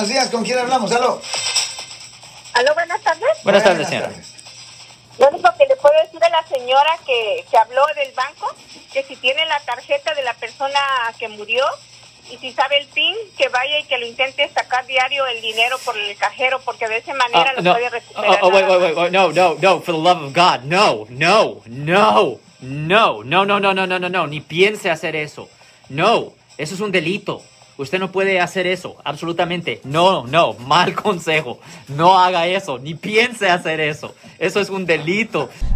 Buenos días, ¿con quién hablamos? Aló. Aló, buenas tardes. Buenas tardes, señora. Lo único que le puedo decir a la señora que, que habló del banco, que si tiene la tarjeta de la persona que murió y si sabe el PIN, que vaya y que lo intente sacar diario el dinero por el cajero, porque de esa manera Ah, lo no. puede recuperar. Oh, oh, wait, wait, wait, wait, no, no, no, for the love of God, no, no, no, no, no, no, no, no, no, no, no, ni piense hacer eso. No, eso es un delito. Usted no puede hacer eso, absolutamente. No, no, mal consejo. No haga eso, ni piense hacer eso. Eso es un delito.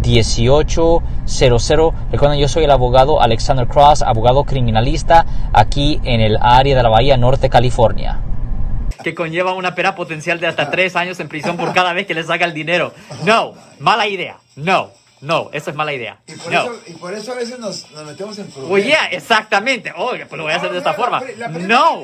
1-800-530-1800. Recuerden, yo soy el abogado Alexander Cross, abogado criminalista aquí en el área de la Bahía Norte, California. Que conlleva una pena potencial de hasta tres años en prisión por cada vez que le saca el dinero. No, mala idea. No, no, eso es mala idea. Y por, No. eso, y por eso a veces nos, nos metemos en problemas. Oye, exactamente. Oye, pues lo voy a hacer de esta forma. No.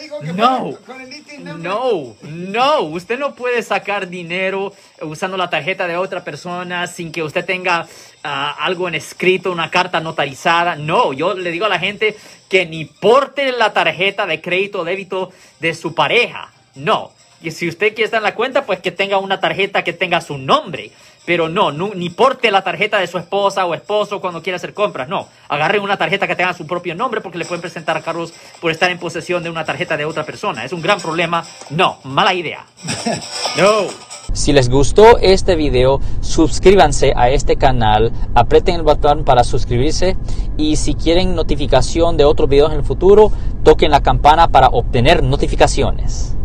Dijo que No. con el. No, no, usted no puede sacar dinero usando la tarjeta de otra persona sin que usted tenga ah, algo en escrito, una carta notarizada. No, yo le digo a la gente que ni porte la tarjeta de crédito o débito de su pareja. No. Y si usted quiere estar en la cuenta, pues que tenga una tarjeta que tenga su nombre. Pero no, no, ni porte la tarjeta de su esposa o esposo cuando quiera hacer compras. No, agarre una tarjeta que tenga su propio nombre porque le pueden presentar cargos por estar en posesión de una tarjeta de otra persona. Es un gran problema. No, mala idea. No. Si les gustó este video, suscríbanse a este canal, aprieten el botón para suscribirse y si quieren notificación de otros videos en el futuro, toquen la campana para obtener notificaciones.